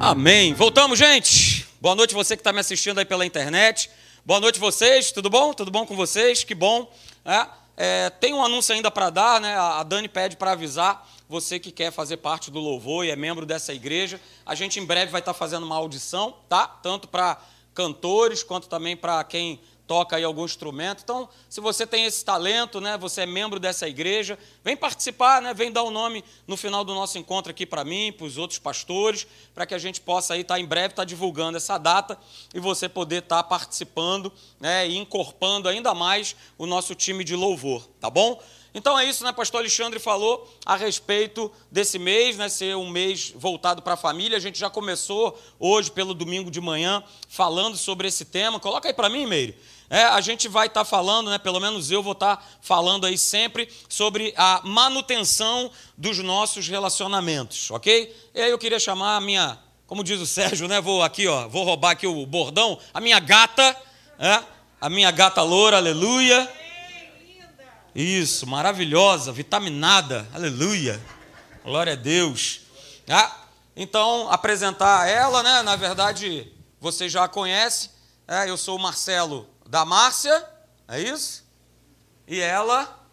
Amém. Voltamos, gente. Boa noite você que está me assistindo aí pela internet. Boa noite vocês. Tudo bom? Tudo bom com vocês? Que bom. É, é, tem um anúncio ainda para dar, né? A Dani pede para avisar você que quer fazer parte do louvor e é membro dessa igreja. A gente em breve vai estar tá fazendo uma audição, tá? Tanto para cantores quanto também para quem toca aí algum instrumento. Então, se você tem esse talento, né, você é membro dessa igreja, vem participar, né, vem dar o um nome no final do nosso encontro aqui para mim, para os outros pastores, para que a gente possa aí estar tá, em breve estar tá divulgando essa data e você poder estar tá participando, né, e encorpando ainda mais o nosso time de louvor, tá bom? Então é isso, né? Pastor Alexandre falou a respeito desse mês, né? Ser um mês voltado para a família. A gente já começou hoje, pelo domingo de manhã, falando sobre esse tema. Coloca aí para mim, Meire. É, a gente vai estar tá falando, né, pelo menos eu vou estar tá falando aí sempre sobre a manutenção dos nossos relacionamentos, ok? E aí eu queria chamar a minha, como diz o Sérgio, né, vou aqui, ó, vou roubar aqui o bordão, a minha gata, é, a minha gata loura, aleluia. Isso, maravilhosa, vitaminada, aleluia, glória a Deus. Ah, então, apresentar ela, né, na verdade, você já a conhece, é, eu sou o Marcelo da Márcia, é isso? E ela.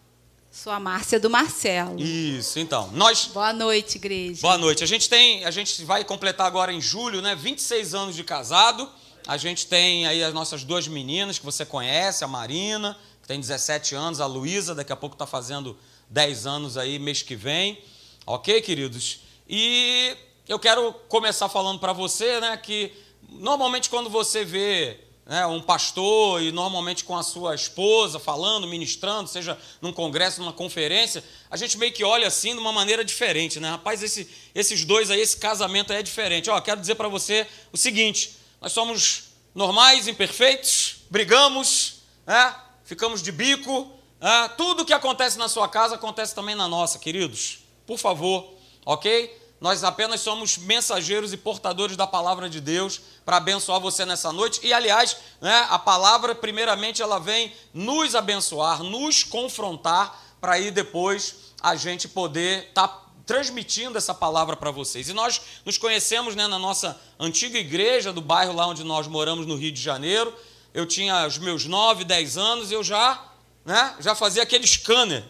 Sou a Márcia do Marcelo. Isso, então. Nós. Boa noite, igreja. Boa noite. A gente tem, a gente vai completar agora em julho, né, 26 anos de casado. A gente tem aí as nossas duas meninas que você conhece, a Marina, que tem 17 anos, a Luísa, daqui a pouco está fazendo 10 anos aí mês que vem. OK, queridos? E eu quero começar falando para você, né, que normalmente quando você vê né, um pastor e normalmente com a sua esposa falando, ministrando, seja num congresso, numa conferência, a gente meio que olha assim de uma maneira diferente, né? Rapaz, esse, esses dois aí, esse casamento aí é diferente. Ó, quero dizer para você o seguinte: nós somos normais, imperfeitos, brigamos, né? ficamos de bico. Né? Tudo que acontece na sua casa acontece também na nossa, queridos. Por favor, ok? Nós apenas somos mensageiros e portadores da palavra de Deus para abençoar você nessa noite. E, aliás, né, a palavra, primeiramente, ela vem nos abençoar, nos confrontar, para aí depois a gente poder estar tá transmitindo essa palavra para vocês. E nós nos conhecemos né, na nossa antiga igreja do bairro lá onde nós moramos, no Rio de Janeiro. Eu tinha os meus 9, 10 anos, eu já, né, já fazia aquele scanner.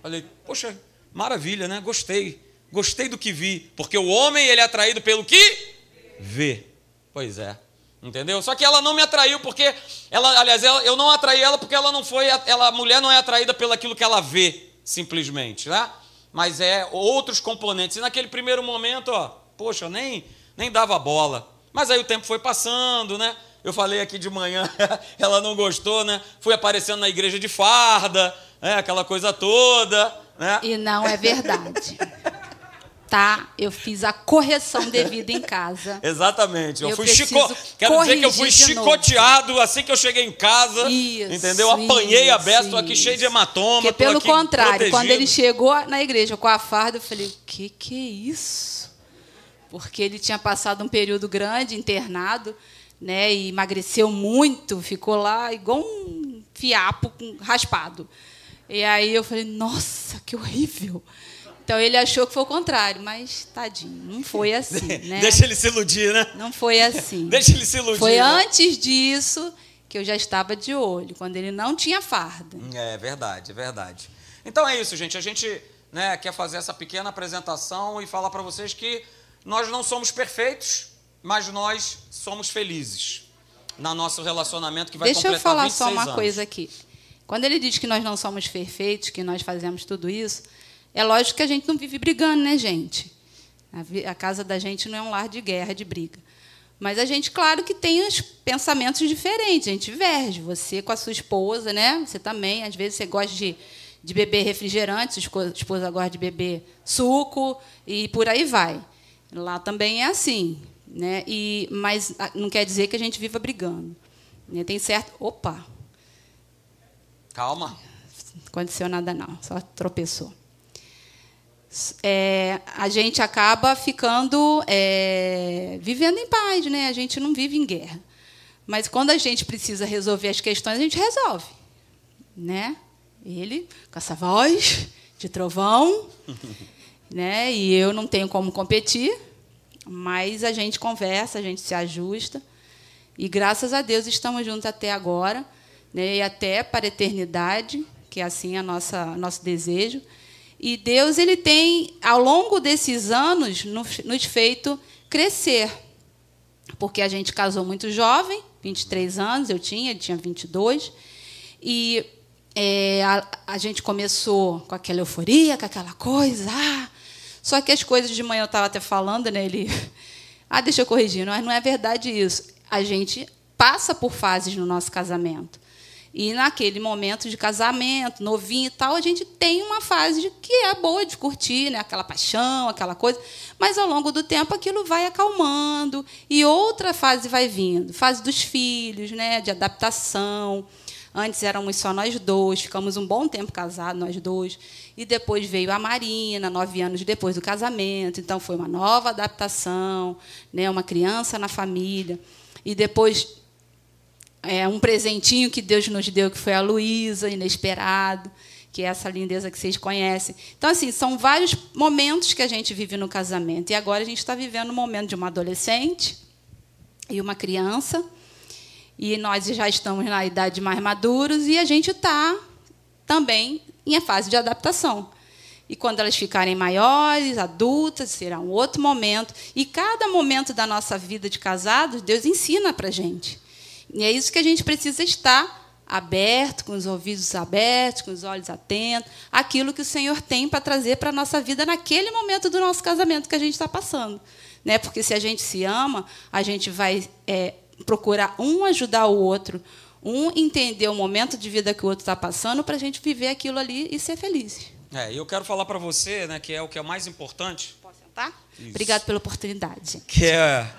Falei, poxa, maravilha, né? Gostei. Gostei do que vi, porque o homem ele é atraído pelo que vê. Pois é. Entendeu? Só que ela não me atraiu porque ela, aliás, ela, eu não atraí ela porque ela não foi, ela, a mulher não é atraída pelo aquilo que ela vê, simplesmente, né? Mas é outros componentes. E naquele primeiro momento, ó, poxa, nem nem dava bola. Mas aí o tempo foi passando, né? Eu falei aqui de manhã, ela não gostou, né? Fui aparecendo na igreja de farda, né? aquela coisa toda, né? E não é verdade. tá? Eu fiz a correção devida em casa. Exatamente. Eu, eu fui chico... Quero dizer que eu fui chicoteado assim que eu cheguei em casa. Isso, entendeu? Apanhei isso, a estou aqui cheio de hematoma. Porque pelo contrário, protegido. quando ele chegou na igreja com a farda, eu falei: o que, que é isso? Porque ele tinha passado um período grande internado, né? E emagreceu muito, ficou lá igual um fiapo raspado. E aí eu falei: nossa, que horrível. Então ele achou que foi o contrário, mas tadinho, não foi assim, né? Deixa ele se iludir, né? Não foi assim. Deixa ele se iludir. Foi né? antes disso que eu já estava de olho, quando ele não tinha farda. É verdade, é verdade. Então é isso, gente. A gente né, quer fazer essa pequena apresentação e falar para vocês que nós não somos perfeitos, mas nós somos felizes no nosso relacionamento que vai Deixa completar Deixa eu falar só uma anos. coisa aqui. Quando ele diz que nós não somos perfeitos, que nós fazemos tudo isso, é lógico que a gente não vive brigando, né, gente? A, casa da gente não é um lar de guerra, de briga. Mas a gente, claro que tem os pensamentos diferentes, a gente diverge. Você com a sua esposa, né? Você também, às vezes você gosta de, de beber refrigerante, sua esposa gosta de beber suco e por aí vai. Lá também é assim, né? E mas não quer dizer que a gente viva brigando. Né? Tem certo. Opa. Calma. Não aconteceu nada não, só tropeçou é, a gente acaba ficando é, vivendo em paz, né? A gente não vive em guerra. Mas quando a gente precisa resolver as questões, a gente resolve, né? Ele com essa voz de trovão, né? E eu não tenho como competir, Mas a gente conversa, a gente se ajusta. E graças a Deus estamos juntos até agora, né, e até para a eternidade, que é assim a nossa nosso desejo. E Deus ele tem ao longo desses anos nos feito crescer. Porque a gente casou muito jovem, 23 anos eu tinha, ele tinha 22. E é, a, a, gente começou com aquela euforia, com aquela coisa. Ah, só que as coisas de manhã eu estava até falando, né? Ele. Ah, deixa eu corrigir, mas não é verdade isso. A gente passa por fases no nosso casamento. E naquele momento de casamento, novinho e tal, a gente tem uma fase de, que é boa de curtir, né? aquela paixão, aquela coisa. Mas ao longo do tempo aquilo vai acalmando e outra fase vai vindo fase dos filhos, né? de adaptação. Antes éramos só nós dois, ficamos um bom tempo casados, nós dois. E depois veio a Marina, nove anos depois do casamento. Então foi uma nova adaptação, né? uma criança na família. E depois é, um presentinho que Deus nos deu, que foi a Luísa, inesperado, que é essa lindeza que vocês conhecem. Então, assim, são vários momentos que a gente vive no casamento. E agora a gente está vivendo um momento de uma adolescente e uma criança. E nós já estamos na idade mais maduros e a gente está também em fase de adaptação. E quando elas ficarem maiores, adultas, será um outro momento. E cada momento da nossa vida de casados, Deus ensina para a gente. E é isso que a gente precisa estar aberto, com os ouvidos abertos, com os olhos atentos, aquilo que o Senhor tem para trazer para a nossa vida naquele momento do nosso casamento que a gente está passando. Né? Porque se a gente se ama, a gente vai é, procurar um ajudar o outro, um entender o momento de vida que o outro está passando para a gente viver aquilo ali e ser feliz. É, eu quero falar para você, né, que é o que é mais importante. Posso sentar? Obrigado pela oportunidade. Que é,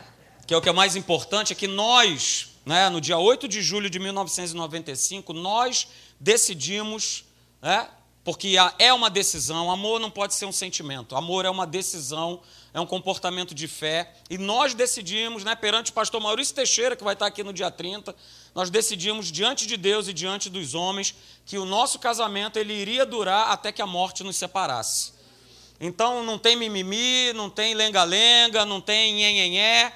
que é o que é mais importante, é que nós né, no dia 8 de julho de 1995, nós decidimos, né, porque é uma decisão, amor não pode ser um sentimento, amor é uma decisão, é um comportamento de fé, e nós decidimos, né, perante o pastor Maurício Teixeira, que vai estar aqui no dia 30, nós decidimos diante de Deus e diante dos homens que o nosso casamento ele iria durar até que a morte nos separasse. Então não tem mimimi, não tem lenga-lenga, não tem nhenhenhé,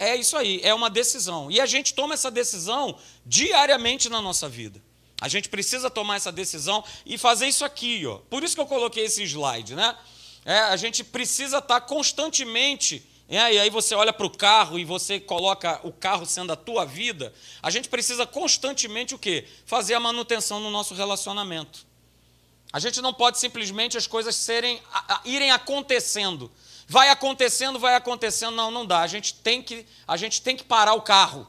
é isso aí, é uma decisão. E a gente toma essa decisão diariamente na nossa vida. A gente precisa tomar essa decisão e fazer isso aqui, ó. Por isso que eu coloquei esse slide, né? É, a gente precisa estar constantemente. É, e aí você olha para o carro e você coloca o carro sendo a tua vida. A gente precisa constantemente o quê? Fazer a manutenção no nosso relacionamento. A gente não pode simplesmente as coisas serem, a, a, irem acontecendo. Vai acontecendo, vai acontecendo, não, não dá. A gente tem que, a gente tem que parar o carro.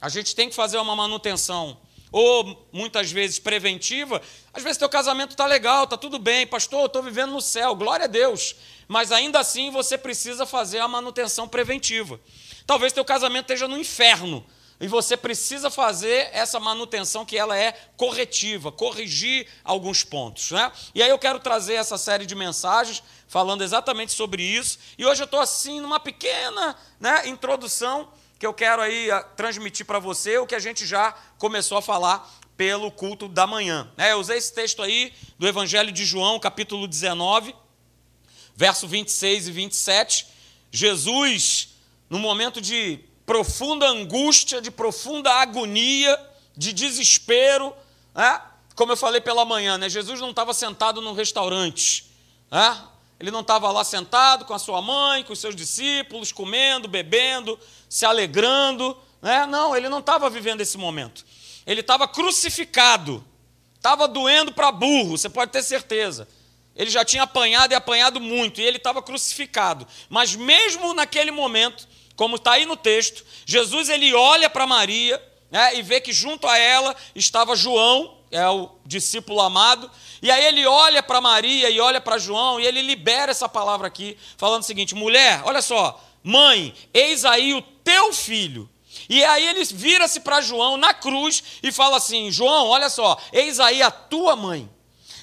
A gente tem que fazer uma manutenção ou muitas vezes preventiva. Às vezes teu casamento está legal, está tudo bem, pastor, eu estou vivendo no céu, glória a Deus. Mas ainda assim você precisa fazer a manutenção preventiva. Talvez teu casamento esteja no inferno, e você precisa fazer essa manutenção que ela é corretiva, corrigir alguns pontos. Né? E aí eu quero trazer essa série de mensagens falando exatamente sobre isso. E hoje eu estou assim numa pequena né, introdução que eu quero aí ah, transmitir para você o que a gente já começou a falar pelo culto da manhã. É, eu usei esse texto aí do Evangelho de João, capítulo 19, verso 26 e 27. Jesus, no momento de profunda angústia, de profunda agonia, de desespero. Né? Como eu falei pela manhã, né? Jesus não estava sentado num restaurante. Né? Ele não estava lá sentado com a sua mãe, com os seus discípulos, comendo, bebendo, se alegrando. Né? Não, ele não estava vivendo esse momento. Ele estava crucificado. Estava doendo para burro, você pode ter certeza. Ele já tinha apanhado e apanhado muito, e ele estava crucificado. Mas mesmo naquele momento, como está aí no texto, Jesus ele olha para Maria né, e vê que junto a ela estava João, é o discípulo amado, e aí ele olha para Maria e olha para João e ele libera essa palavra aqui, falando o seguinte: mulher, olha só, mãe, eis aí o teu filho. E aí ele vira-se para João na cruz e fala assim: João, olha só, eis aí a tua mãe.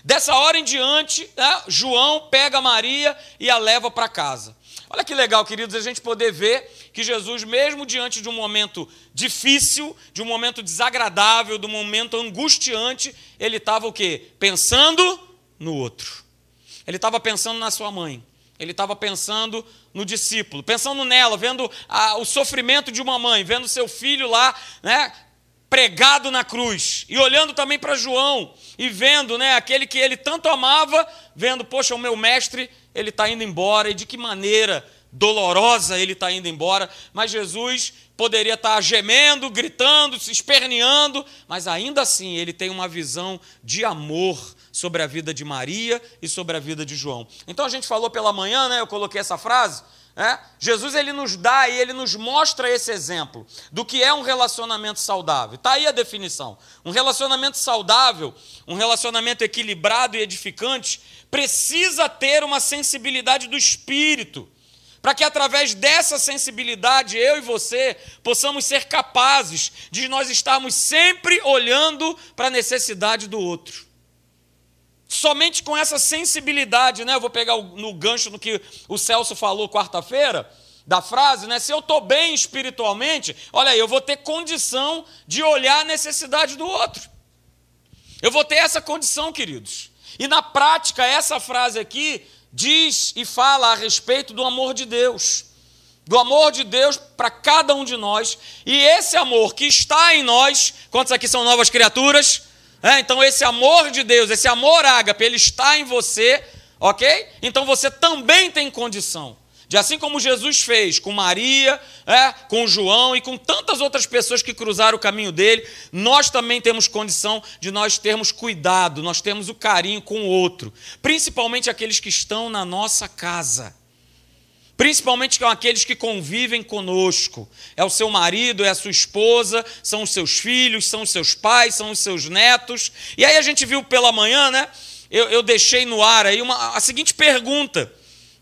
Dessa hora em diante, né, João pega Maria e a leva para casa. Olha que legal, queridos, a gente poder ver que Jesus, mesmo diante de um momento difícil, de um momento desagradável, de um momento angustiante, ele estava o quê? Pensando no outro. Ele estava pensando na sua mãe. Ele estava pensando no discípulo, pensando nela, vendo a, o sofrimento de uma mãe, vendo seu filho lá, né, pregado na cruz, e olhando também para João e vendo, né, aquele que ele tanto amava, vendo, poxa, o meu mestre, ele está indo embora, e de que maneira dolorosa ele está indo embora, mas Jesus poderia estar tá gemendo, gritando, se esperneando, mas ainda assim ele tem uma visão de amor sobre a vida de Maria e sobre a vida de João. Então a gente falou pela manhã, né? Eu coloquei essa frase. É? Jesus ele nos dá e ele nos mostra esse exemplo do que é um relacionamento saudável. Está aí a definição. Um relacionamento saudável, um relacionamento equilibrado e edificante, precisa ter uma sensibilidade do espírito para que através dessa sensibilidade eu e você possamos ser capazes de nós estarmos sempre olhando para a necessidade do outro. Somente com essa sensibilidade, né? Eu vou pegar no gancho no que o Celso falou quarta-feira, da frase, né? Se eu estou bem espiritualmente, olha aí, eu vou ter condição de olhar a necessidade do outro. Eu vou ter essa condição, queridos. E na prática, essa frase aqui diz e fala a respeito do amor de Deus. Do amor de Deus para cada um de nós. E esse amor que está em nós, quantos aqui são novas criaturas? É, então, esse amor de Deus, esse amor ágape, ele está em você, ok? Então você também tem condição de assim como Jesus fez com Maria, é, com João e com tantas outras pessoas que cruzaram o caminho dele, nós também temos condição de nós termos cuidado, nós temos o carinho com o outro, principalmente aqueles que estão na nossa casa principalmente com aqueles que convivem conosco. É o seu marido, é a sua esposa, são os seus filhos, são os seus pais, são os seus netos. E aí a gente viu pela manhã, né? Eu, eu deixei no ar aí uma, a seguinte pergunta.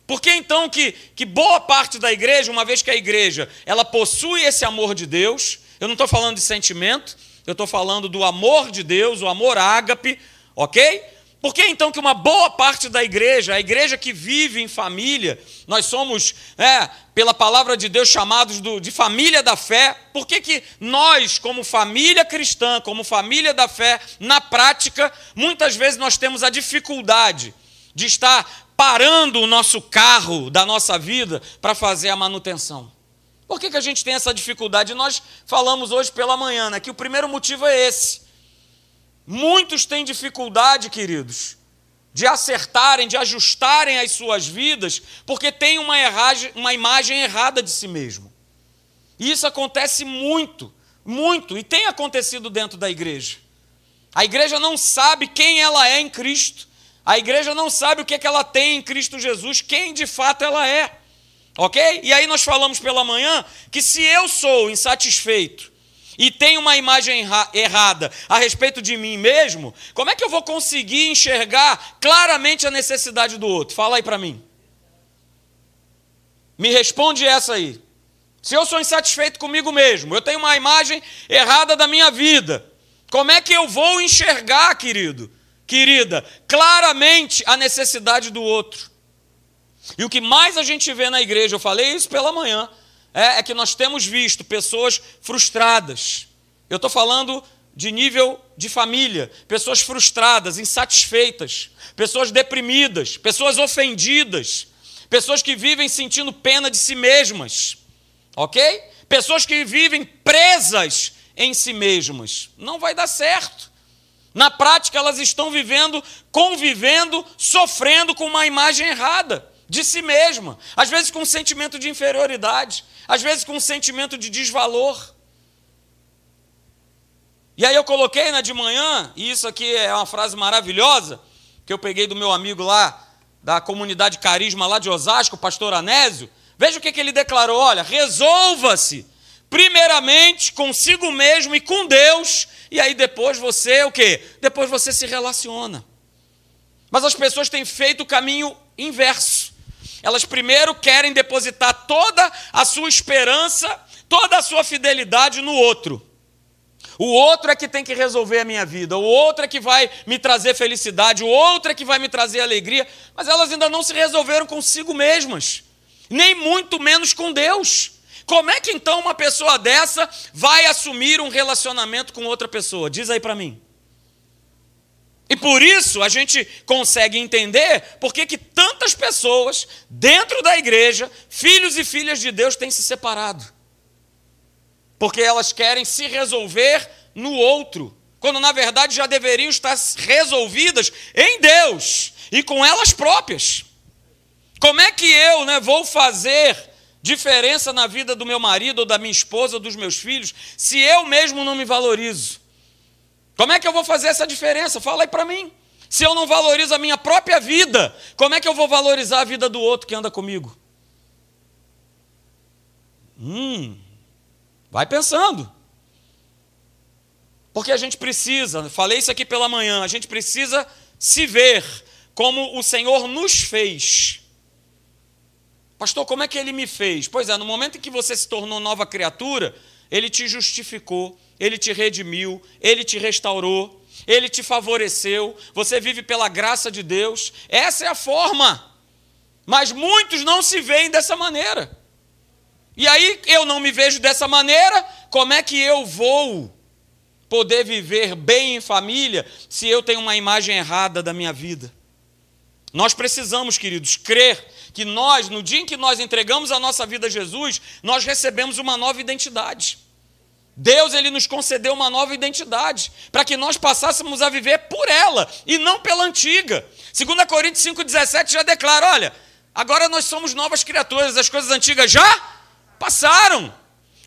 Por que então que, que boa parte da igreja, uma vez que a igreja ela possui esse amor de Deus, eu não estou falando de sentimento, eu estou falando do amor de Deus, o amor ágape, ok? Por que então que uma boa parte da igreja, a igreja que vive em família, nós somos, é, pela palavra de Deus, chamados do, de família da fé, por que, que nós, como família cristã, como família da fé, na prática, muitas vezes nós temos a dificuldade de estar parando o nosso carro da nossa vida para fazer a manutenção? Por que, que a gente tem essa dificuldade? Nós falamos hoje pela manhã né, que o primeiro motivo é esse. Muitos têm dificuldade, queridos, de acertarem, de ajustarem as suas vidas, porque têm uma, erragem, uma imagem errada de si mesmo. E isso acontece muito, muito, e tem acontecido dentro da igreja. A igreja não sabe quem ela é em Cristo. A igreja não sabe o que, é que ela tem em Cristo Jesus, quem de fato ela é. Ok? E aí nós falamos pela manhã que se eu sou insatisfeito e tenho uma imagem errada a respeito de mim mesmo, como é que eu vou conseguir enxergar claramente a necessidade do outro? Fala aí para mim. Me responde essa aí. Se eu sou insatisfeito comigo mesmo, eu tenho uma imagem errada da minha vida, como é que eu vou enxergar, querido, querida, claramente a necessidade do outro? E o que mais a gente vê na igreja, eu falei isso pela manhã, é, é que nós temos visto pessoas frustradas. Eu estou falando de nível de família, pessoas frustradas, insatisfeitas, pessoas deprimidas, pessoas ofendidas, pessoas que vivem sentindo pena de si mesmas, ok? Pessoas que vivem presas em si mesmas. Não vai dar certo. Na prática, elas estão vivendo, convivendo, sofrendo com uma imagem errada de si mesma, às vezes com um sentimento de inferioridade, às vezes com um sentimento de desvalor. E aí eu coloquei na né, de manhã, e isso aqui é uma frase maravilhosa, que eu peguei do meu amigo lá, da comunidade Carisma lá de Osasco, o pastor Anésio. Veja o que, que ele declarou: olha, resolva-se primeiramente consigo mesmo e com Deus, e aí depois você o quê? Depois você se relaciona. Mas as pessoas têm feito o caminho inverso. Elas primeiro querem depositar toda a sua esperança, toda a sua fidelidade no outro. O outro é que tem que resolver a minha vida, o outro é que vai me trazer felicidade, o outro é que vai me trazer alegria, mas elas ainda não se resolveram consigo mesmas, nem muito menos com Deus. Como é que então uma pessoa dessa vai assumir um relacionamento com outra pessoa? Diz aí para mim. E por isso a gente consegue entender por que, que tantas pessoas dentro da igreja, filhos e filhas de Deus, têm se separado. Porque elas querem se resolver no outro, quando na verdade já deveriam estar resolvidas em Deus e com elas próprias. Como é que eu né, vou fazer diferença na vida do meu marido, ou da minha esposa, ou dos meus filhos, se eu mesmo não me valorizo? Como é que eu vou fazer essa diferença? Fala aí para mim. Se eu não valorizo a minha própria vida, como é que eu vou valorizar a vida do outro que anda comigo? Hum, vai pensando. Porque a gente precisa, falei isso aqui pela manhã, a gente precisa se ver como o Senhor nos fez. Pastor, como é que ele me fez? Pois é, no momento em que você se tornou nova criatura, ele te justificou, ele te redimiu, ele te restaurou, ele te favoreceu, você vive pela graça de Deus. Essa é a forma. Mas muitos não se veem dessa maneira. E aí eu não me vejo dessa maneira, como é que eu vou poder viver bem em família se eu tenho uma imagem errada da minha vida? Nós precisamos, queridos, crer que nós, no dia em que nós entregamos a nossa vida a Jesus, nós recebemos uma nova identidade. Deus ele nos concedeu uma nova identidade, para que nós passássemos a viver por ela e não pela antiga. 2 Coríntios 5,17 já declara: olha, agora nós somos novas criaturas, as coisas antigas já passaram.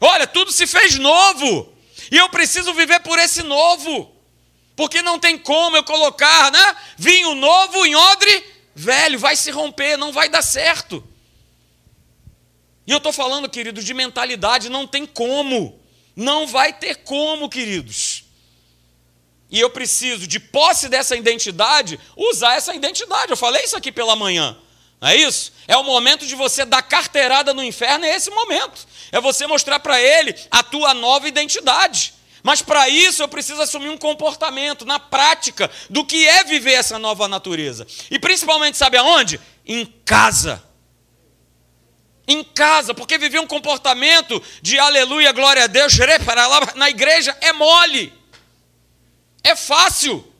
Olha, tudo se fez novo. E eu preciso viver por esse novo. Porque não tem como eu colocar, né, vinho novo em odre velho, vai se romper, não vai dar certo. E eu estou falando, queridos, de mentalidade, não tem como. Não vai ter como, queridos. E eu preciso, de posse dessa identidade, usar essa identidade. Eu falei isso aqui pela manhã. Não é isso? É o momento de você dar carteirada no inferno, é esse momento. É você mostrar para ele a tua nova identidade. Mas para isso eu preciso assumir um comportamento na prática do que é viver essa nova natureza. E principalmente, sabe aonde? Em casa em casa, porque viver um comportamento de aleluia, glória a Deus, na igreja é mole, é fácil.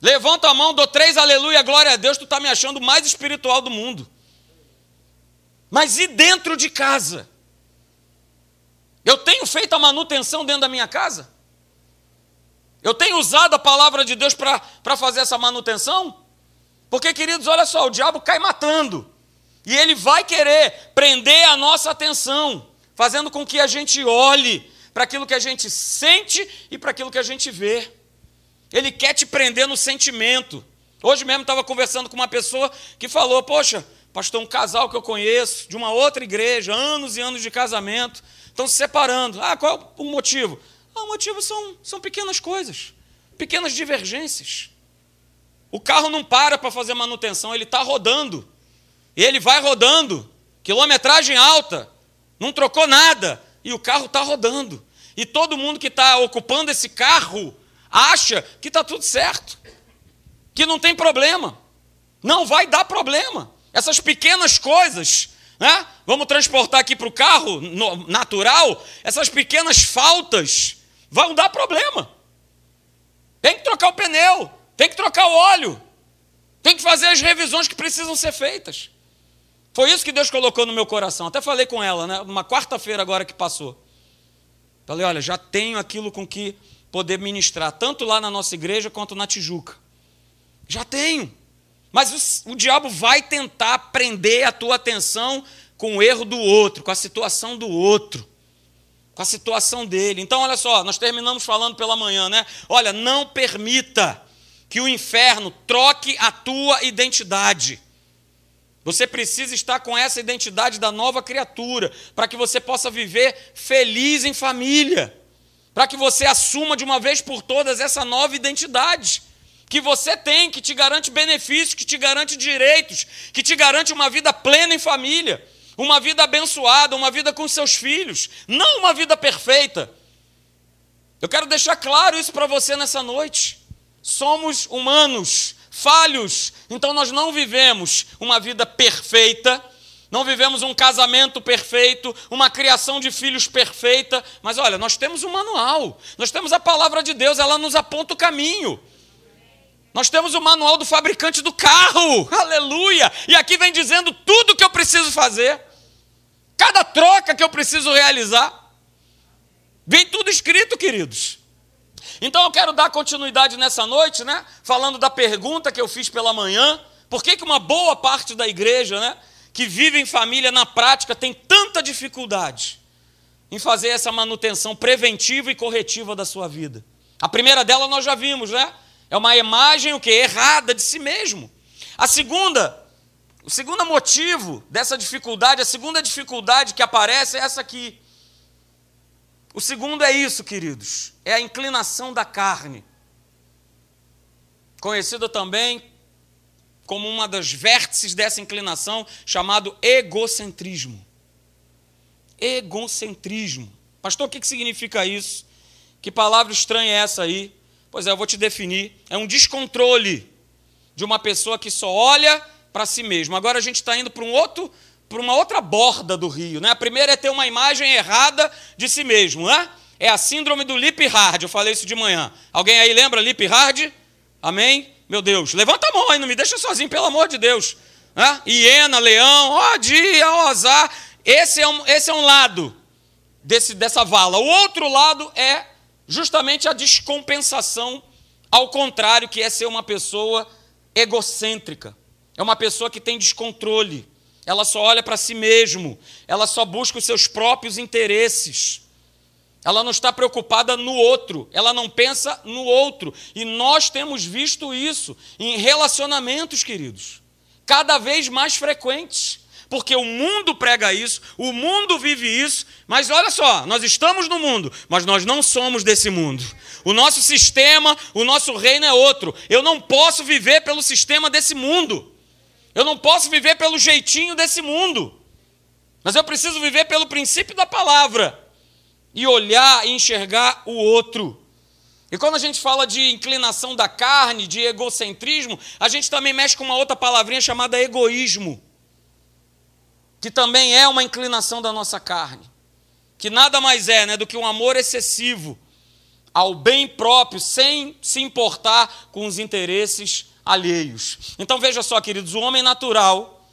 Levanta a mão, dou três aleluia, glória a Deus, tu está me achando mais espiritual do mundo. Mas e dentro de casa? Eu tenho feito a manutenção dentro da minha casa? Eu tenho usado a palavra de Deus para fazer essa manutenção? Porque, queridos, olha só, o diabo cai matando. E ele vai querer prender a nossa atenção, fazendo com que a gente olhe para aquilo que a gente sente e para aquilo que a gente vê. Ele quer te prender no sentimento. Hoje mesmo estava conversando com uma pessoa que falou: Poxa, pastor, um casal que eu conheço, de uma outra igreja, anos e anos de casamento, estão se separando. Ah, qual é o motivo? Ah, o motivo são, são pequenas coisas, pequenas divergências. O carro não para para fazer manutenção, ele está rodando. E ele vai rodando, quilometragem alta, não trocou nada, e o carro está rodando. E todo mundo que está ocupando esse carro acha que está tudo certo, que não tem problema. Não vai dar problema. Essas pequenas coisas, né? vamos transportar aqui para o carro natural, essas pequenas faltas vão dar problema. Tem que trocar o pneu, tem que trocar o óleo, tem que fazer as revisões que precisam ser feitas. Foi isso que Deus colocou no meu coração. Até falei com ela, né? Uma quarta-feira agora que passou. Falei, olha, já tenho aquilo com que poder ministrar, tanto lá na nossa igreja quanto na Tijuca. Já tenho. Mas o, o diabo vai tentar prender a tua atenção com o erro do outro, com a situação do outro, com a situação dele. Então, olha só, nós terminamos falando pela manhã, né? Olha, não permita que o inferno troque a tua identidade. Você precisa estar com essa identidade da nova criatura, para que você possa viver feliz em família, para que você assuma de uma vez por todas essa nova identidade que você tem, que te garante benefícios, que te garante direitos, que te garante uma vida plena em família, uma vida abençoada, uma vida com seus filhos, não uma vida perfeita. Eu quero deixar claro isso para você nessa noite. Somos humanos, falhos. Então nós não vivemos uma vida perfeita, não vivemos um casamento perfeito, uma criação de filhos perfeita, mas olha, nós temos um manual, nós temos a palavra de Deus, ela nos aponta o caminho. Nós temos o manual do fabricante do carro, aleluia! E aqui vem dizendo tudo que eu preciso fazer, cada troca que eu preciso realizar. Vem tudo escrito, queridos. Então eu quero dar continuidade nessa noite, né? Falando da pergunta que eu fiz pela manhã. Por que, que uma boa parte da igreja, né? Que vive em família na prática tem tanta dificuldade em fazer essa manutenção preventiva e corretiva da sua vida? A primeira dela nós já vimos, né? É uma imagem o que errada de si mesmo. A segunda, o segundo motivo dessa dificuldade, a segunda dificuldade que aparece é essa aqui. O segundo é isso, queridos, é a inclinação da carne. Conhecida também como uma das vértices dessa inclinação, chamado egocentrismo. Egocentrismo. Pastor, o que significa isso? Que palavra estranha é essa aí? Pois é, eu vou te definir. É um descontrole de uma pessoa que só olha para si mesmo. Agora a gente está indo para um outro, para uma outra borda do rio. Né? A primeira é ter uma imagem errada de si mesmo. Né? É a síndrome do Lip Hard. Eu falei isso de manhã. Alguém aí lembra Lip Hard? Amém? Meu Deus, levanta a mão aí, não me deixa sozinho, pelo amor de Deus. Né? Hiena, leão, ó dia, ó azar. Esse é um, esse é um lado desse, dessa vala. O outro lado é justamente a descompensação ao contrário, que é ser uma pessoa egocêntrica. É uma pessoa que tem descontrole. Ela só olha para si mesmo, ela só busca os seus próprios interesses. Ela não está preocupada no outro, ela não pensa no outro. E nós temos visto isso em relacionamentos, queridos, cada vez mais frequentes porque o mundo prega isso, o mundo vive isso, mas olha só, nós estamos no mundo, mas nós não somos desse mundo. O nosso sistema, o nosso reino é outro. Eu não posso viver pelo sistema desse mundo. Eu não posso viver pelo jeitinho desse mundo. Mas eu preciso viver pelo princípio da palavra e olhar e enxergar o outro. E quando a gente fala de inclinação da carne, de egocentrismo, a gente também mexe com uma outra palavrinha chamada egoísmo que também é uma inclinação da nossa carne, que nada mais é né, do que um amor excessivo ao bem próprio, sem se importar com os interesses alheios. Então veja só, queridos, o homem natural,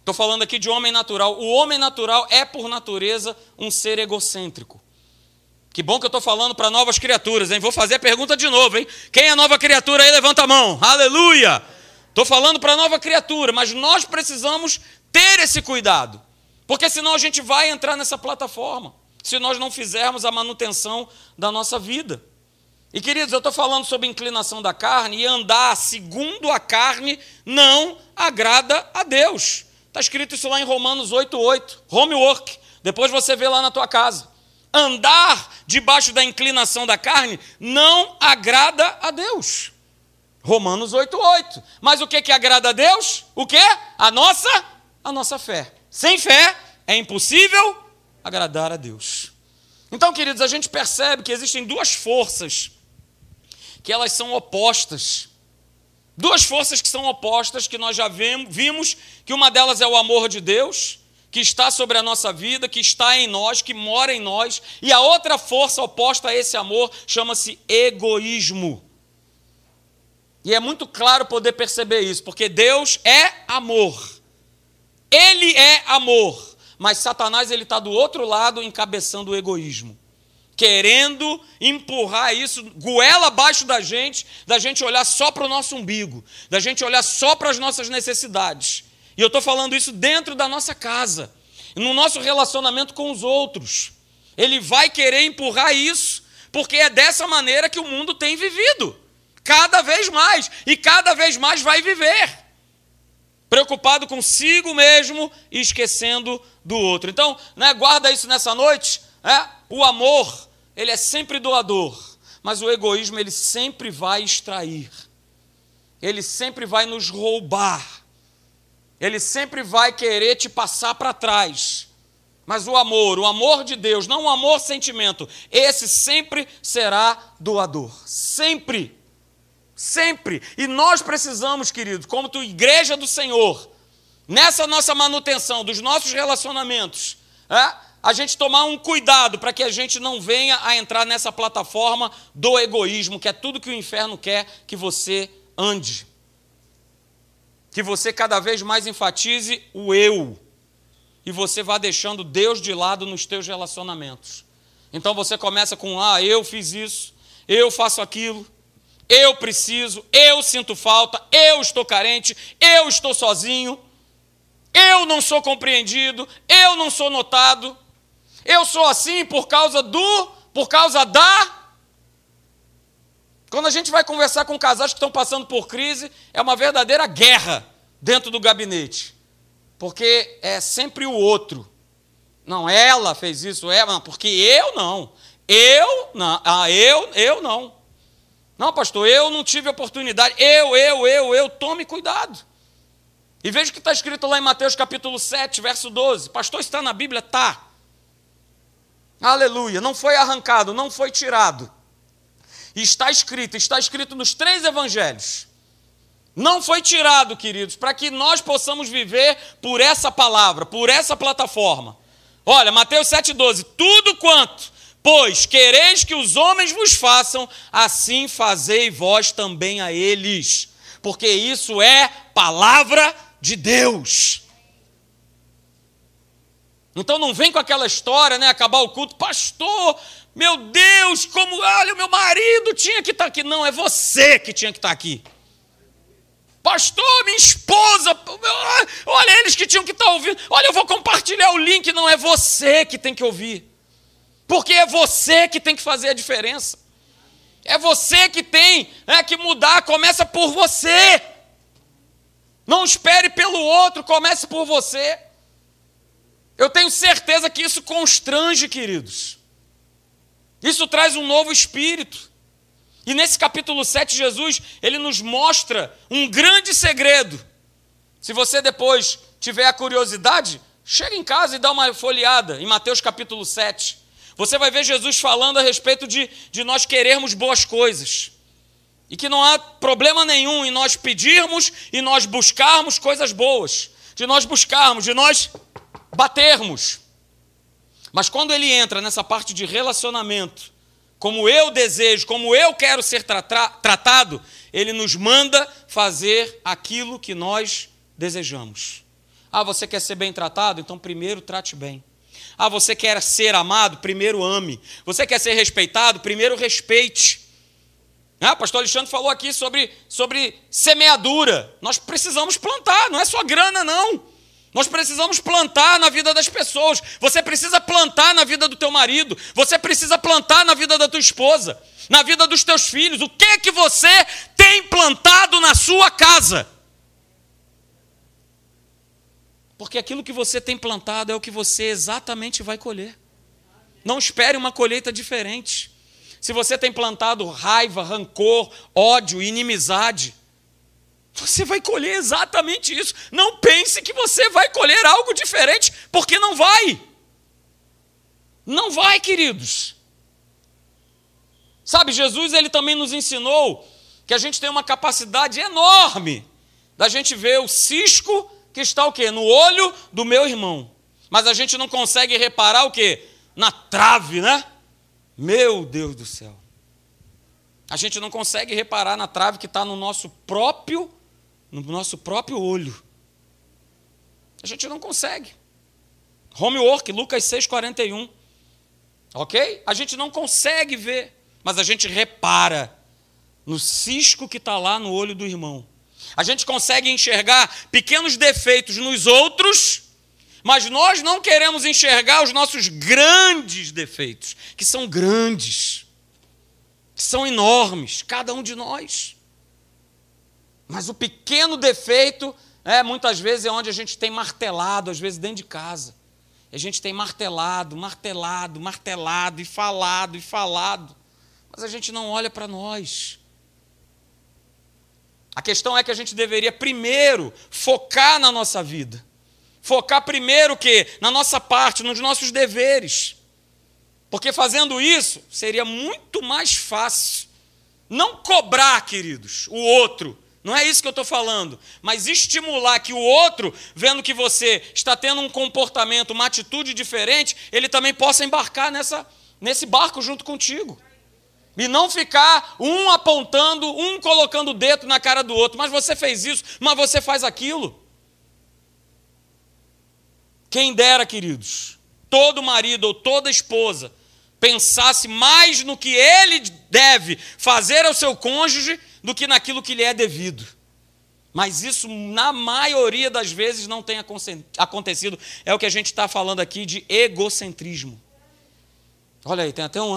estou falando aqui de homem natural, o homem natural é, por natureza, um ser egocêntrico. Que bom que eu estou falando para novas criaturas, hein? Vou fazer a pergunta de novo, hein? Quem é nova criatura aí, levanta a mão. Aleluia! Estou falando para nova criatura, mas nós precisamos ter esse cuidado, porque senão a gente vai entrar nessa plataforma, se nós não fizermos a manutenção da nossa vida. E queridos, eu estou falando sobre inclinação da carne e andar segundo a carne não agrada a Deus. Está escrito isso lá em Romanos 8,8. Homework. Depois você vê lá na tua casa. Andar debaixo da inclinação da carne não agrada a Deus. Romanos 8,8. Mas o que, que agrada a Deus? O que? A nossa a nossa fé. Sem fé é impossível agradar a Deus. Então, queridos, a gente percebe que existem duas forças que elas são opostas. Duas forças que são opostas que nós já vimos que uma delas é o amor de Deus, que está sobre a nossa vida, que está em nós, que mora em nós, e a outra força oposta a esse amor chama-se egoísmo. E é muito claro poder perceber isso, porque Deus é amor. Ele é amor, mas Satanás ele está do outro lado encabeçando o egoísmo, querendo empurrar isso goela abaixo da gente, da gente olhar só para o nosso umbigo, da gente olhar só para as nossas necessidades. E eu estou falando isso dentro da nossa casa, no nosso relacionamento com os outros. Ele vai querer empurrar isso, porque é dessa maneira que o mundo tem vivido, cada vez mais, e cada vez mais vai viver preocupado consigo mesmo e esquecendo do outro. Então, né, guarda isso nessa noite. Né? O amor, ele é sempre doador, mas o egoísmo, ele sempre vai extrair. Ele sempre vai nos roubar. Ele sempre vai querer te passar para trás. Mas o amor, o amor de Deus, não o amor sentimento, esse sempre será doador. Sempre. Sempre. E nós precisamos, querido, como tu, igreja do Senhor, nessa nossa manutenção dos nossos relacionamentos, é, a gente tomar um cuidado para que a gente não venha a entrar nessa plataforma do egoísmo, que é tudo que o inferno quer que você ande. Que você cada vez mais enfatize o eu. E você vá deixando Deus de lado nos teus relacionamentos. Então você começa com: ah, eu fiz isso, eu faço aquilo, eu preciso, eu sinto falta, eu estou carente, eu estou sozinho, eu não sou compreendido, eu não sou notado, eu sou assim por causa do, por causa da. Quando a gente vai conversar com casais que estão passando por crise, é uma verdadeira guerra dentro do gabinete, porque é sempre o outro. Não, ela fez isso, ela, porque eu não. Eu não. Ah, eu, eu não. Não, pastor, eu não tive oportunidade. Eu, eu, eu, eu. Tome cuidado. E veja o que está escrito lá em Mateus capítulo 7, verso 12. Pastor, está na Bíblia? Tá. Aleluia. Não foi arrancado, não foi tirado. Está escrito, está escrito nos três evangelhos. Não foi tirado, queridos, para que nós possamos viver por essa palavra, por essa plataforma. Olha, Mateus 7,12: Tudo quanto, pois, quereis que os homens vos façam, assim fazei vós também a eles, porque isso é palavra de Deus. Então não vem com aquela história, né? Acabar o culto, pastor, meu Deus, como, olha, meu marido tinha que estar aqui. Não, é você que tinha que estar aqui. Pastor, minha esposa, olha eles que tinham que estar ouvindo. Olha, eu vou compartilhar o link, não é você que tem que ouvir. Porque é você que tem que fazer a diferença. É você que tem né, que mudar, começa por você. Não espere pelo outro, comece por você. Eu tenho certeza que isso constrange, queridos. Isso traz um novo espírito. E nesse capítulo 7, Jesus, ele nos mostra um grande segredo. Se você depois tiver a curiosidade, chega em casa e dá uma folheada em Mateus capítulo 7. Você vai ver Jesus falando a respeito de, de nós querermos boas coisas. E que não há problema nenhum em nós pedirmos e nós buscarmos coisas boas. De nós buscarmos, de nós batermos. Mas quando ele entra nessa parte de relacionamento, como eu desejo, como eu quero ser tra tratado, ele nos manda fazer aquilo que nós desejamos. Ah, você quer ser bem tratado? Então primeiro trate bem. Ah, você quer ser amado? Primeiro ame. Você quer ser respeitado? Primeiro respeite. Ah, o pastor Alexandre falou aqui sobre, sobre semeadura. Nós precisamos plantar, não é só grana, não. Nós precisamos plantar na vida das pessoas. Você precisa plantar na vida do teu marido. Você precisa plantar na vida da tua esposa, na vida dos teus filhos. O que é que você tem plantado na sua casa? Porque aquilo que você tem plantado é o que você exatamente vai colher. Não espere uma colheita diferente. Se você tem plantado raiva, rancor, ódio, inimizade, você vai colher exatamente isso. Não pense que você vai colher algo diferente, porque não vai. Não vai, queridos. Sabe, Jesus ele também nos ensinou que a gente tem uma capacidade enorme da gente ver o cisco que está o quê? No olho do meu irmão. Mas a gente não consegue reparar o quê? Na trave, né? Meu Deus do céu. A gente não consegue reparar na trave que está no nosso próprio no nosso próprio olho. A gente não consegue. Homework, Lucas 6,41. Ok? A gente não consegue ver, mas a gente repara no cisco que está lá no olho do irmão. A gente consegue enxergar pequenos defeitos nos outros, mas nós não queremos enxergar os nossos grandes defeitos, que são grandes, que são enormes, cada um de nós. Mas o pequeno defeito, é, muitas vezes, é onde a gente tem martelado, às vezes dentro de casa. A gente tem martelado, martelado, martelado, e falado, e falado. Mas a gente não olha para nós. A questão é que a gente deveria primeiro focar na nossa vida. Focar primeiro o quê? Na nossa parte, nos nossos deveres. Porque fazendo isso, seria muito mais fácil não cobrar, queridos, o outro, não é isso que eu estou falando, mas estimular que o outro, vendo que você está tendo um comportamento, uma atitude diferente, ele também possa embarcar nessa, nesse barco junto contigo. E não ficar um apontando, um colocando o dedo na cara do outro. Mas você fez isso, mas você faz aquilo. Quem dera, queridos, todo marido ou toda esposa pensasse mais no que ele deve fazer ao seu cônjuge do que naquilo que lhe é devido. Mas isso, na maioria das vezes, não tem acontecido. É o que a gente está falando aqui de egocentrismo. Olha aí, tem até um.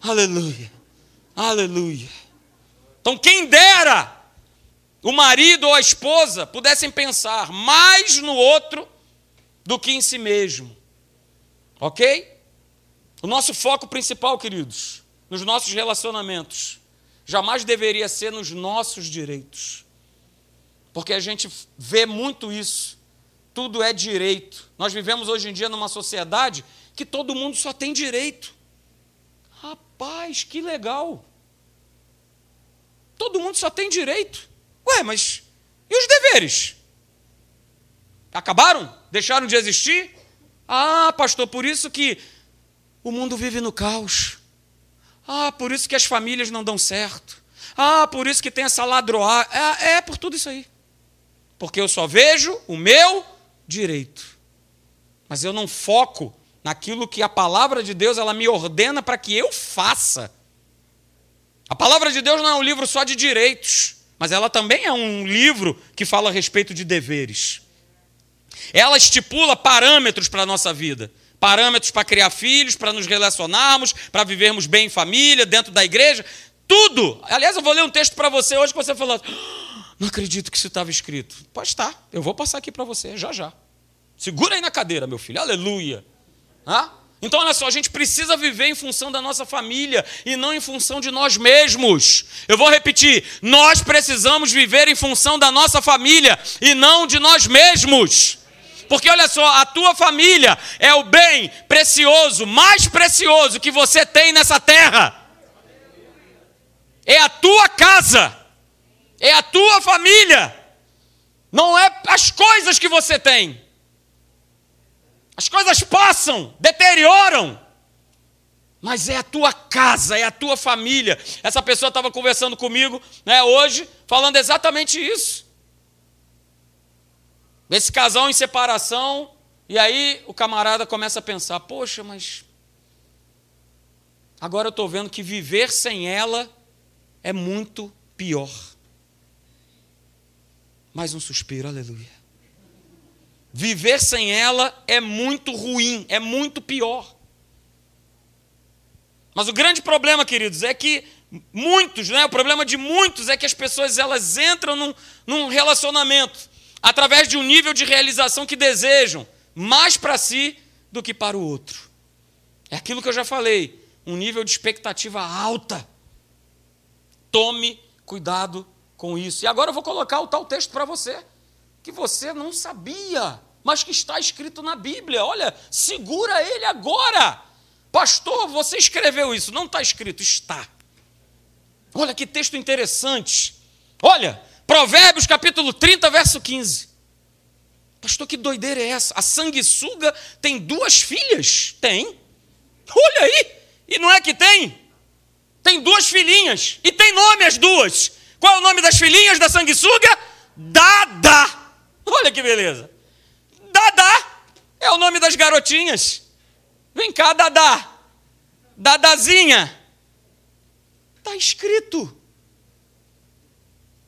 Aleluia. Aleluia. Então, quem dera o marido ou a esposa pudessem pensar mais no outro do que em si mesmo. Ok? O nosso foco principal, queridos, nos nossos relacionamentos, jamais deveria ser nos nossos direitos. Porque a gente vê muito isso. Tudo é direito. Nós vivemos hoje em dia numa sociedade que todo mundo só tem direito. Rapaz, que legal. Todo mundo só tem direito. Ué, mas e os deveres? Acabaram? Deixaram de existir? Ah, pastor, por isso que o mundo vive no caos. Ah, por isso que as famílias não dão certo. Ah, por isso que tem essa ladroar. É, é por tudo isso aí. Porque eu só vejo o meu direito. Mas eu não foco naquilo que a palavra de Deus ela me ordena para que eu faça. A palavra de Deus não é um livro só de direitos, mas ela também é um livro que fala a respeito de deveres. Ela estipula parâmetros para a nossa vida. Parâmetros para criar filhos, para nos relacionarmos, para vivermos bem em família, dentro da igreja. Tudo. Aliás, eu vou ler um texto para você hoje que você falou: ah, não acredito que isso estava escrito. Pode estar, eu vou passar aqui para você, já já. Segura aí na cadeira, meu filho. Aleluia. Ah? Então, olha só, a gente precisa viver em função da nossa família e não em função de nós mesmos. Eu vou repetir: nós precisamos viver em função da nossa família e não de nós mesmos. Porque olha só, a tua família é o bem precioso, mais precioso que você tem nessa terra. É a tua casa, é a tua família, não é as coisas que você tem. As coisas passam, deterioram. Mas é a tua casa, é a tua família. Essa pessoa estava conversando comigo né, hoje, falando exatamente isso. Esse casal em separação, e aí o camarada começa a pensar: poxa, mas agora eu estou vendo que viver sem ela é muito pior. Mais um suspiro, aleluia. Viver sem ela é muito ruim, é muito pior. Mas o grande problema, queridos, é que muitos, né, o problema de muitos é que as pessoas elas entram num, num relacionamento através de um nível de realização que desejam, mais para si do que para o outro. É aquilo que eu já falei, um nível de expectativa alta. Tome cuidado com isso. E agora eu vou colocar o tal texto para você, que você não sabia mas que está escrito na Bíblia. Olha, segura ele agora. Pastor, você escreveu isso. Não está escrito, está. Olha que texto interessante. Olha, Provérbios capítulo 30, verso 15. Pastor, que doideira é essa? A sanguessuga tem duas filhas? Tem. Olha aí. E não é que tem? Tem duas filhinhas. E tem nome as duas. Qual é o nome das filhinhas da sanguessuga? Dada. Olha que beleza. Dadá é o nome das garotinhas. Vem cá, Dadá. Dadazinha. Está escrito.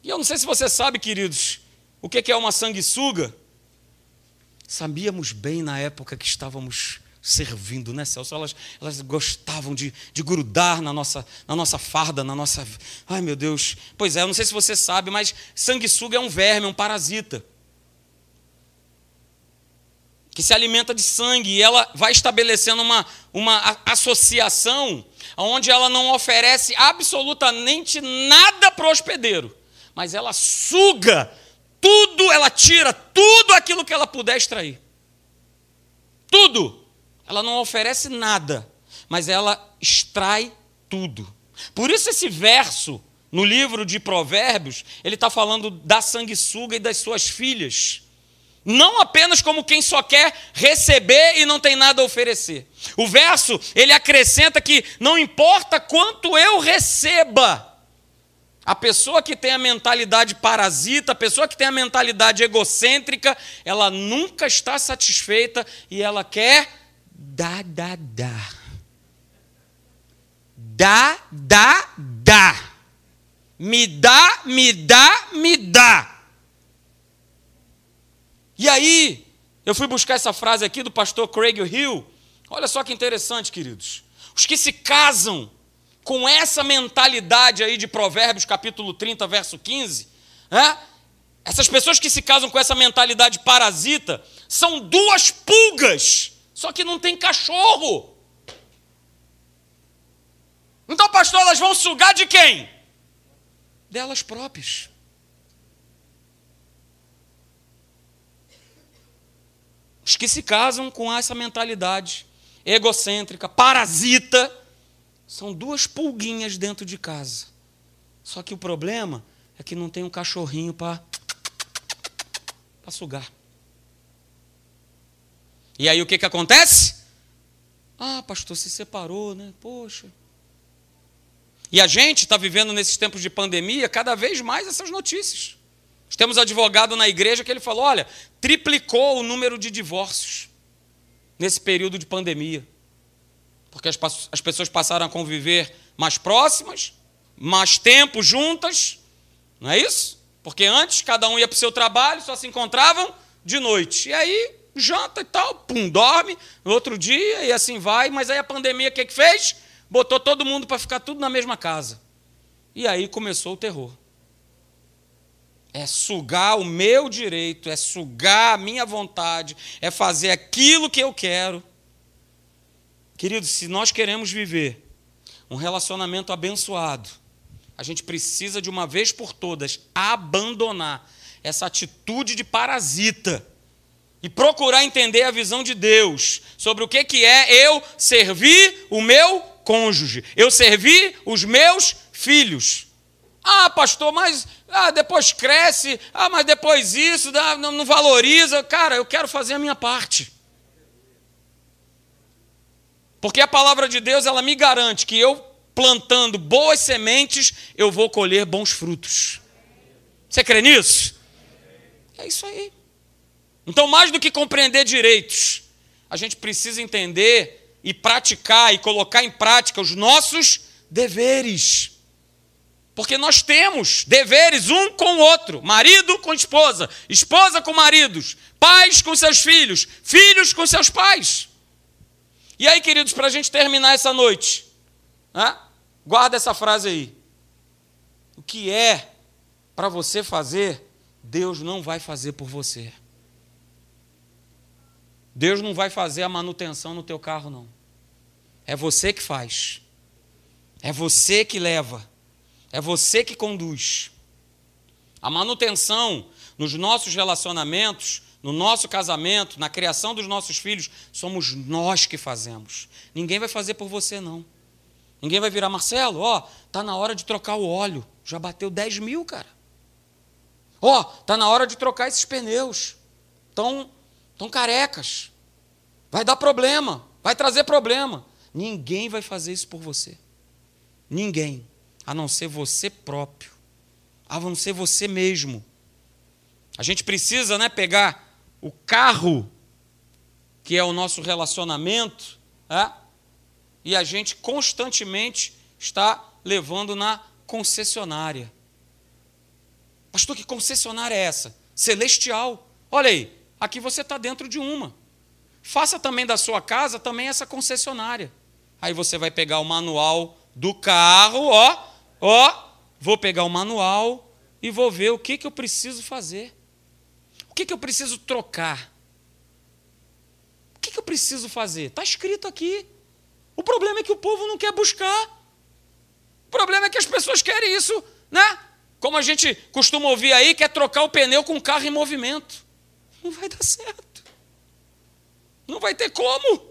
E eu não sei se você sabe, queridos, o que é uma sanguessuga. Sabíamos bem na época que estávamos servindo, né, Celso? Elas, elas gostavam de, de grudar na nossa, na nossa farda, na nossa. Ai, meu Deus. Pois é, eu não sei se você sabe, mas sanguessuga é um verme, é um parasita que se alimenta de sangue, e ela vai estabelecendo uma, uma associação onde ela não oferece absolutamente nada para o hospedeiro, mas ela suga tudo, ela tira tudo aquilo que ela puder extrair. Tudo. Ela não oferece nada, mas ela extrai tudo. Por isso esse verso no livro de Provérbios, ele está falando da sanguessuga e das suas filhas. Não apenas como quem só quer receber e não tem nada a oferecer. O verso, ele acrescenta que não importa quanto eu receba, a pessoa que tem a mentalidade parasita, a pessoa que tem a mentalidade egocêntrica, ela nunca está satisfeita e ela quer dar, dar, dar. Dá, dá, dá. Me dá, me dá, me dá. E aí, eu fui buscar essa frase aqui do pastor Craig Hill. Olha só que interessante, queridos. Os que se casam com essa mentalidade aí de Provérbios, capítulo 30, verso 15, né? essas pessoas que se casam com essa mentalidade parasita são duas pulgas, só que não tem cachorro. Então, pastor, elas vão sugar de quem? Delas próprias. Os que se casam com essa mentalidade egocêntrica, parasita, são duas pulguinhas dentro de casa. Só que o problema é que não tem um cachorrinho para sugar. E aí o que, que acontece? Ah, pastor, se separou, né? Poxa. E a gente está vivendo nesses tempos de pandemia cada vez mais essas notícias. Temos advogado na igreja que ele falou: olha, triplicou o número de divórcios nesse período de pandemia porque as, as pessoas passaram a conviver mais próximas, mais tempo juntas, não é isso? Porque antes cada um ia para o seu trabalho, só se encontravam de noite. E aí, janta e tal, pum, dorme, no outro dia e assim vai. Mas aí a pandemia o que, que fez? Botou todo mundo para ficar tudo na mesma casa. E aí começou o terror. É sugar o meu direito, é sugar a minha vontade, é fazer aquilo que eu quero. Queridos, se nós queremos viver um relacionamento abençoado, a gente precisa de uma vez por todas abandonar essa atitude de parasita e procurar entender a visão de Deus sobre o que, que é eu servir o meu cônjuge, eu servir os meus filhos. Ah, pastor, mas ah, depois cresce, ah, mas depois isso, ah, não, não valoriza. Cara, eu quero fazer a minha parte. Porque a palavra de Deus, ela me garante que eu plantando boas sementes, eu vou colher bons frutos. Você crê nisso? É isso aí. Então, mais do que compreender direitos, a gente precisa entender e praticar e colocar em prática os nossos deveres. Porque nós temos deveres um com o outro: marido com esposa, esposa com maridos, pais com seus filhos, filhos com seus pais. E aí, queridos, para a gente terminar essa noite, né? guarda essa frase aí. O que é para você fazer, Deus não vai fazer por você. Deus não vai fazer a manutenção no teu carro, não. É você que faz. É você que leva. É você que conduz. A manutenção nos nossos relacionamentos no nosso casamento, na criação dos nossos filhos, somos nós que fazemos. Ninguém vai fazer por você, não. Ninguém vai virar, Marcelo, ó, tá na hora de trocar o óleo. Já bateu 10 mil, cara. Ó, tá na hora de trocar esses pneus. Estão tão carecas. Vai dar problema, vai trazer problema. Ninguém vai fazer isso por você. Ninguém. A não ser você próprio. A não ser você mesmo. A gente precisa né, pegar o carro, que é o nosso relacionamento, é? e a gente constantemente está levando na concessionária. Pastor, que concessionária é essa? Celestial. Olha aí, aqui você está dentro de uma. Faça também da sua casa também essa concessionária. Aí você vai pegar o manual do carro, ó, ó, vou pegar o manual e vou ver o que, que eu preciso fazer. O que, que eu preciso trocar? O que, que eu preciso fazer? Está escrito aqui. O problema é que o povo não quer buscar. O problema é que as pessoas querem isso, né? Como a gente costuma ouvir aí, quer trocar o pneu com o carro em movimento. Não vai dar certo. Não vai ter como.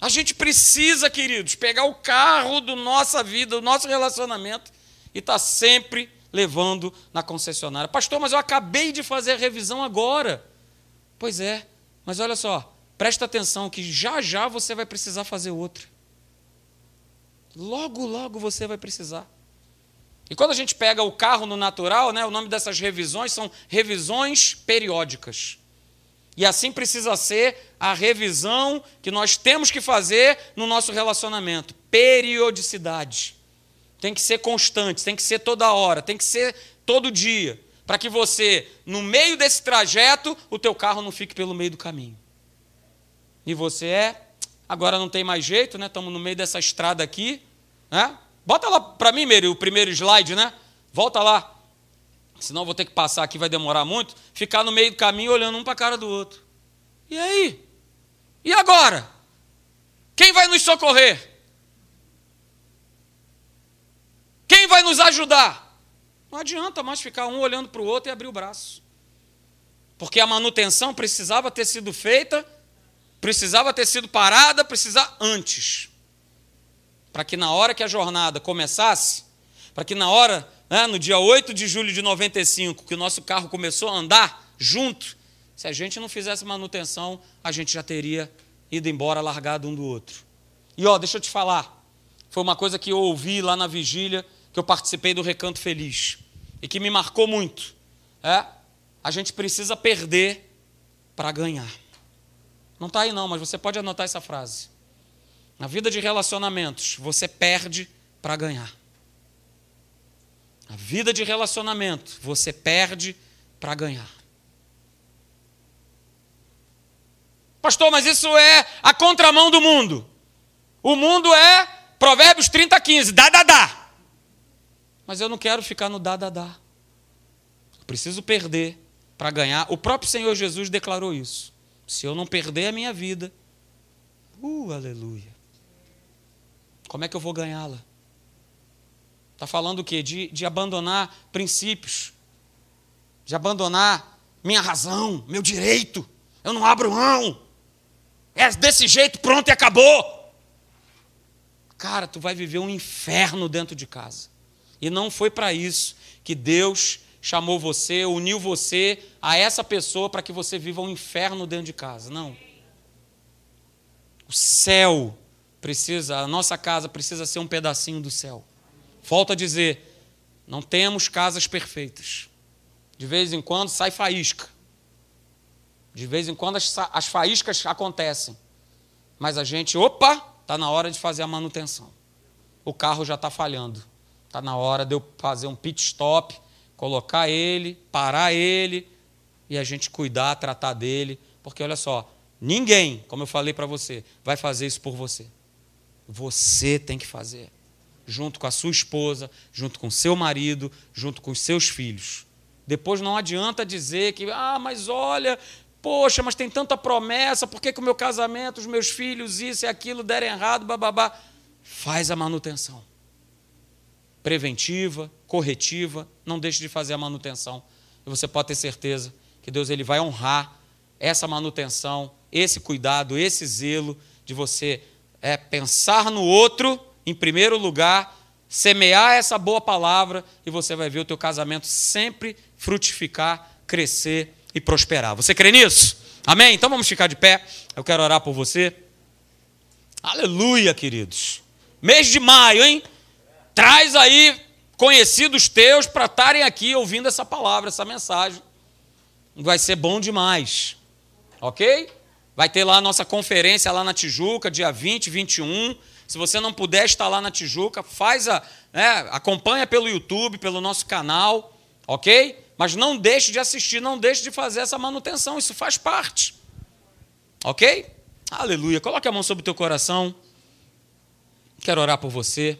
A gente precisa, queridos, pegar o carro da nossa vida, do nosso relacionamento e estar tá sempre levando na concessionária. Pastor, mas eu acabei de fazer a revisão agora. Pois é, mas olha só, presta atenção que já já você vai precisar fazer outra. Logo, logo você vai precisar. E quando a gente pega o carro no natural, né, o nome dessas revisões são revisões periódicas. E assim precisa ser a revisão que nós temos que fazer no nosso relacionamento. Periodicidade. Tem que ser constante, tem que ser toda hora, tem que ser todo dia. Para que você, no meio desse trajeto, o teu carro não fique pelo meio do caminho. E você é, agora não tem mais jeito, né? Estamos no meio dessa estrada aqui. Né? Bota lá para mim, Mary, o primeiro slide, né? Volta lá. Senão vou ter que passar aqui, vai demorar muito. Ficar no meio do caminho olhando um para a cara do outro. E aí? E agora? Quem vai nos socorrer? Quem vai nos ajudar? Não adianta mais ficar um olhando para o outro e abrir o braço. Porque a manutenção precisava ter sido feita, precisava ter sido parada, precisava antes para que na hora que a jornada começasse, para que na hora, né, no dia 8 de julho de 95, que o nosso carro começou a andar junto, se a gente não fizesse manutenção, a gente já teria ido embora, largado um do outro. E ó, deixa eu te falar, foi uma coisa que eu ouvi lá na vigília, que eu participei do Recanto Feliz, e que me marcou muito. É, a gente precisa perder para ganhar. Não está aí não, mas você pode anotar essa frase. Na vida de relacionamentos, você perde para ganhar. Na vida de relacionamento, você perde para ganhar. Pastor, mas isso é a contramão do mundo. O mundo é Provérbios 30, 15, dá, dá, dá. Mas eu não quero ficar no dá, dá, dá. Eu preciso perder para ganhar. O próprio Senhor Jesus declarou isso. Se eu não perder a minha vida, uh, aleluia. Como é que eu vou ganhá-la? Está falando o quê? De, de abandonar princípios, de abandonar minha razão, meu direito. Eu não abro mão. É desse jeito, pronto e acabou. Cara, tu vai viver um inferno dentro de casa. E não foi para isso que Deus chamou você, uniu você a essa pessoa para que você viva um inferno dentro de casa. Não. O céu precisa, a nossa casa precisa ser um pedacinho do céu. Volto a dizer, não temos casas perfeitas. De vez em quando sai faísca. De vez em quando as, as faíscas acontecem. Mas a gente, opa, está na hora de fazer a manutenção. O carro já está falhando. Está na hora de eu fazer um pit stop, colocar ele, parar ele e a gente cuidar, tratar dele. Porque olha só, ninguém, como eu falei para você, vai fazer isso por você. Você tem que fazer. Junto com a sua esposa, junto com seu marido, junto com os seus filhos. Depois não adianta dizer que, ah, mas olha, poxa, mas tem tanta promessa, por que, que o meu casamento, os meus filhos, isso e aquilo deram errado, bababá. Faz a manutenção. Preventiva, corretiva, não deixe de fazer a manutenção. E você pode ter certeza que Deus ele vai honrar essa manutenção, esse cuidado, esse zelo de você é pensar no outro em primeiro lugar, semear essa boa palavra e você vai ver o teu casamento sempre frutificar, crescer e prosperar. Você crê nisso? Amém? Então vamos ficar de pé. Eu quero orar por você. Aleluia, queridos. Mês de maio, hein? Traz aí conhecidos teus para estarem aqui ouvindo essa palavra, essa mensagem. Vai ser bom demais. Ok? Vai ter lá a nossa conferência lá na Tijuca, dia 20, 21. Se você não puder estar lá na Tijuca, faz a, né, acompanha pelo YouTube, pelo nosso canal, ok? Mas não deixe de assistir, não deixe de fazer essa manutenção, isso faz parte. Ok? Aleluia. Coloque a mão sobre o teu coração. Quero orar por você.